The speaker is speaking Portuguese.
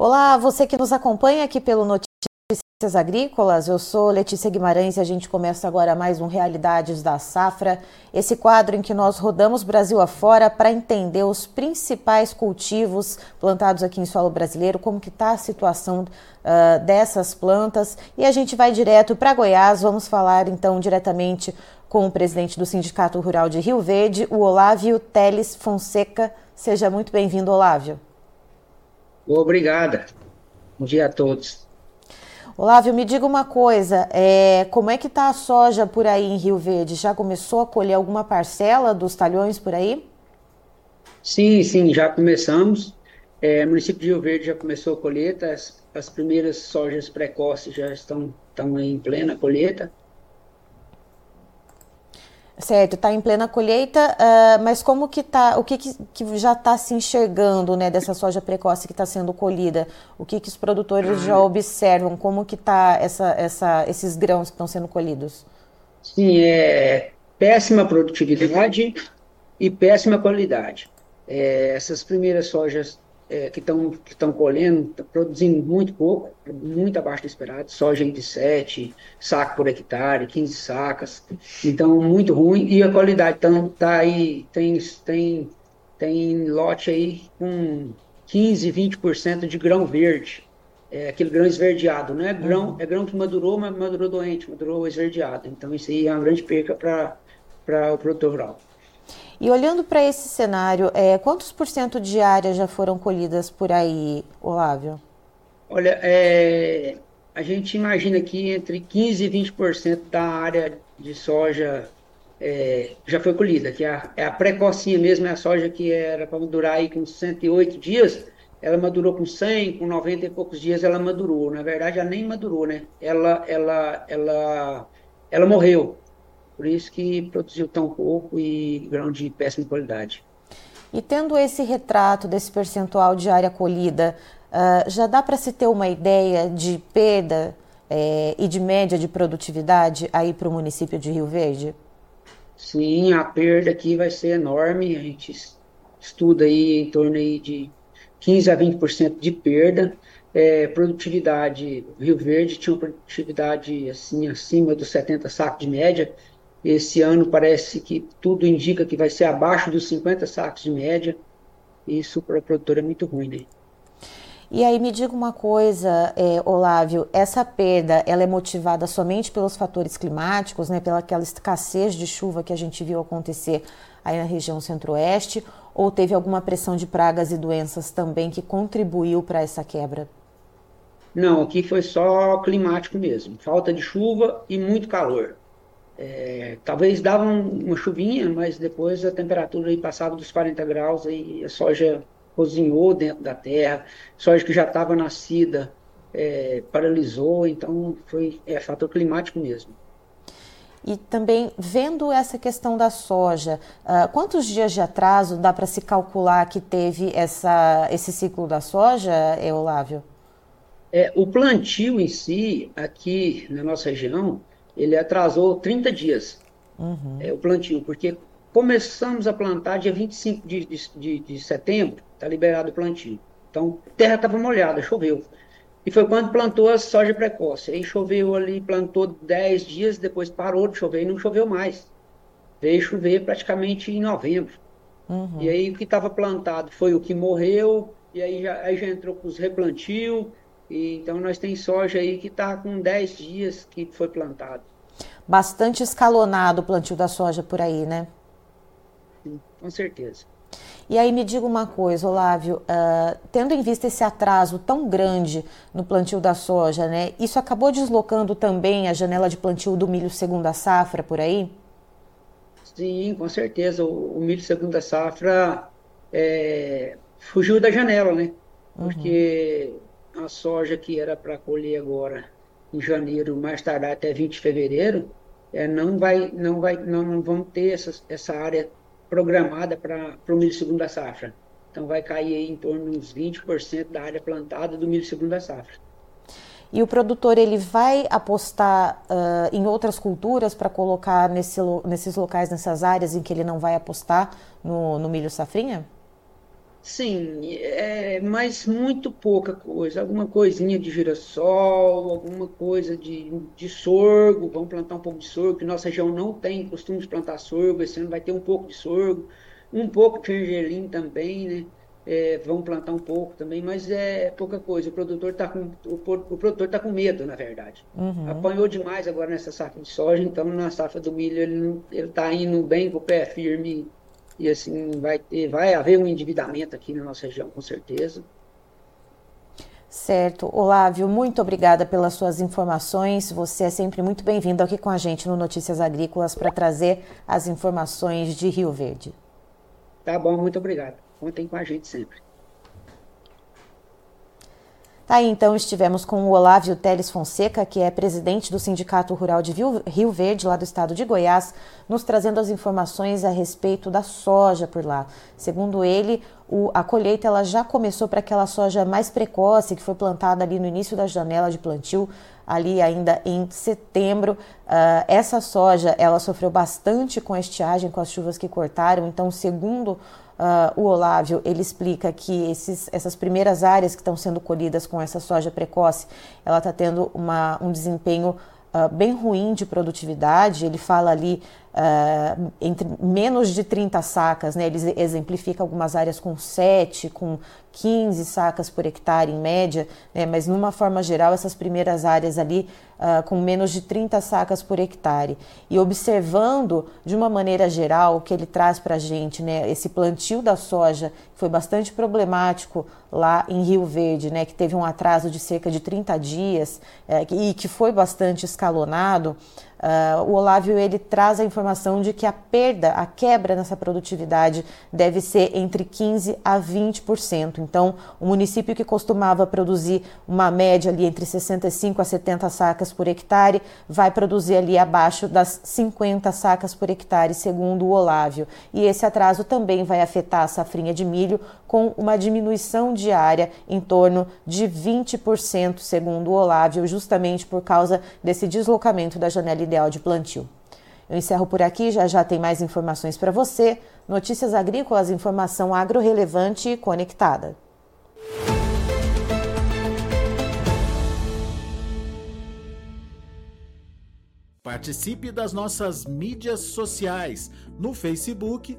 Olá, você que nos acompanha aqui pelo Notícias Agrícolas, eu sou Letícia Guimarães e a gente começa agora mais um Realidades da Safra, esse quadro em que nós rodamos Brasil afora para entender os principais cultivos plantados aqui em solo brasileiro, como que está a situação uh, dessas plantas e a gente vai direto para Goiás, vamos falar então diretamente com o presidente do Sindicato Rural de Rio Verde, o Olávio Teles Fonseca. Seja muito bem-vindo, Olávio. Obrigada. Bom dia a todos. Olávio, me diga uma coisa, é, como é que está a soja por aí em Rio Verde? Já começou a colher alguma parcela dos talhões por aí? Sim, sim, já começamos. É, o município de Rio Verde já começou a colheita, as, as primeiras sojas precoces já estão, estão em plena colheita. Certo, está em plena colheita, uh, mas como que tá, o que, que, que já está se enxergando né, dessa soja precoce que está sendo colhida? O que, que os produtores já observam? Como que está essa, essa, esses grãos que estão sendo colhidos? Sim, é péssima produtividade e péssima qualidade. É, essas primeiras sojas é, que estão que colhendo, tá produzindo muito pouco, muito abaixo do esperado, soja de 7 sacos por hectare, 15 sacas, então muito ruim, e a qualidade então, tá aí, tem, tem, tem lote aí com 15, 20% de grão verde, é aquele grão esverdeado, não é grão, uhum. é grão que madurou, mas madurou doente, madurou esverdeado, então isso aí é uma grande perca para o produtor rural. E olhando para esse cenário, é, quantos por cento de áreas já foram colhidas por aí, Olávio? Olha, é, a gente imagina que entre 15% e 20% da área de soja é, já foi colhida, que é a, é a precocinha mesmo, é a soja que era para madurar aí com 108 dias, ela madurou com 100, com 90 e poucos dias ela madurou. Na verdade, ela nem madurou, né? Ela, ela, ela, ela morreu. Por isso que produziu tão pouco e grão de péssima qualidade. E tendo esse retrato desse percentual de área colhida, uh, já dá para se ter uma ideia de perda eh, e de média de produtividade aí para o município de Rio Verde? Sim, a perda aqui vai ser enorme. A gente estuda aí em torno aí de 15 a 20% de perda. É, produtividade, Rio Verde tinha uma produtividade assim acima dos 70 sacos de média, esse ano parece que tudo indica que vai ser abaixo dos 50 sacos de média. Isso para o produtor é muito ruim, né? E aí me diga uma coisa, é, Olávio, essa perda ela é motivada somente pelos fatores climáticos, né, pela aquela escassez de chuva que a gente viu acontecer aí na região centro-oeste, ou teve alguma pressão de pragas e doenças também que contribuiu para essa quebra? Não, aqui foi só climático mesmo, falta de chuva e muito calor. É, talvez dava uma chuvinha, mas depois a temperatura aí passava dos 40 graus e a soja cozinhou dentro da terra, soja que já estava nascida é, paralisou, então foi é, fator climático mesmo. E também, vendo essa questão da soja, uh, quantos dias de atraso dá para se calcular que teve essa, esse ciclo da soja, Eulávio? É, o plantio em si, aqui na nossa região, ele atrasou 30 dias uhum. é, o plantio, porque começamos a plantar dia 25 de, de, de, de setembro, está liberado o plantio. Então, a terra estava molhada, choveu. E foi quando plantou a soja precoce. Aí choveu ali, plantou 10 dias, depois parou de chover e não choveu mais. Veio chover praticamente em novembro. Uhum. E aí o que estava plantado foi o que morreu, e aí já, aí já entrou com os replantio, e, então nós tem soja aí que está com 10 dias que foi plantado. Bastante escalonado o plantio da soja por aí, né? Sim, com certeza. E aí me diga uma coisa, Olávio, uh, tendo em vista esse atraso tão grande no plantio da soja, né? Isso acabou deslocando também a janela de plantio do milho segunda safra por aí? Sim, com certeza. O, o milho segunda safra é, fugiu da janela, né? Uhum. Porque uhum a soja que era para colher agora em janeiro, mais tardar até 20 de fevereiro, é, não vai, não vai, não, não vamos ter essa, essa área programada para o milho segunda safra. Então vai cair em torno de uns 20% da área plantada do milho segunda safra. E o produtor ele vai apostar uh, em outras culturas para colocar nesse, nesses locais, nessas áreas em que ele não vai apostar no, no milho safrinha? Sim, é, mas muito pouca coisa. Alguma coisinha de girassol, alguma coisa de, de sorgo. Vamos plantar um pouco de sorgo, que nossa região não tem costume de plantar sorgo. Esse ano vai ter um pouco de sorgo, um pouco de gergelim também, né? É, vamos plantar um pouco também, mas é pouca coisa. O produtor está com, o, o, produtor tá com medo, na verdade. Uhum. Apanhou demais agora nessa safra de soja, então na safra do milho ele está indo bem com o pé firme e assim vai ter, vai haver um endividamento aqui na nossa região, com certeza. Certo. Olávio, muito obrigada pelas suas informações. Você é sempre muito bem-vindo aqui com a gente no Notícias Agrícolas para trazer as informações de Rio Verde. Tá bom, muito obrigado. Contem com a gente sempre. Tá aí, então, estivemos com o Olávio Teles Fonseca, que é presidente do Sindicato Rural de Rio Verde, lá do estado de Goiás, nos trazendo as informações a respeito da soja por lá. Segundo ele, o, a colheita ela já começou para aquela soja mais precoce, que foi plantada ali no início da janela de plantio, ali ainda em setembro. Uh, essa soja, ela sofreu bastante com a estiagem, com as chuvas que cortaram, então, segundo Uh, o Olávio ele explica que esses, essas primeiras áreas que estão sendo colhidas com essa soja precoce, ela está tendo uma, um desempenho uh, bem ruim de produtividade. Ele fala ali uh, entre menos de 30 sacas, né? ele exemplifica algumas áreas com 7, com 15 sacas por hectare em média, né? mas numa forma geral, essas primeiras áreas ali uh, com menos de 30 sacas por hectare. E observando de uma maneira geral o que ele traz para a gente, né, esse plantio da soja foi bastante problemático lá em Rio Verde, né, que teve um atraso de cerca de 30 dias é, e que foi bastante escalonado. Uh, o Olávio ele traz a informação de que a perda, a quebra nessa produtividade deve ser entre 15 a 20%. Então, o município que costumava produzir uma média ali entre 65 a 70 sacas por hectare vai produzir ali abaixo das 50 sacas por hectare, segundo o Olávio. E esse atraso também vai afetar a safrinha de milho com uma diminuição diária em torno de 20%, segundo o Olávio, justamente por causa desse deslocamento da janela ideal de plantio. Eu encerro por aqui, já já tem mais informações para você. Notícias agrícolas, informação agro-relevante e conectada. Participe das nossas mídias sociais no Facebook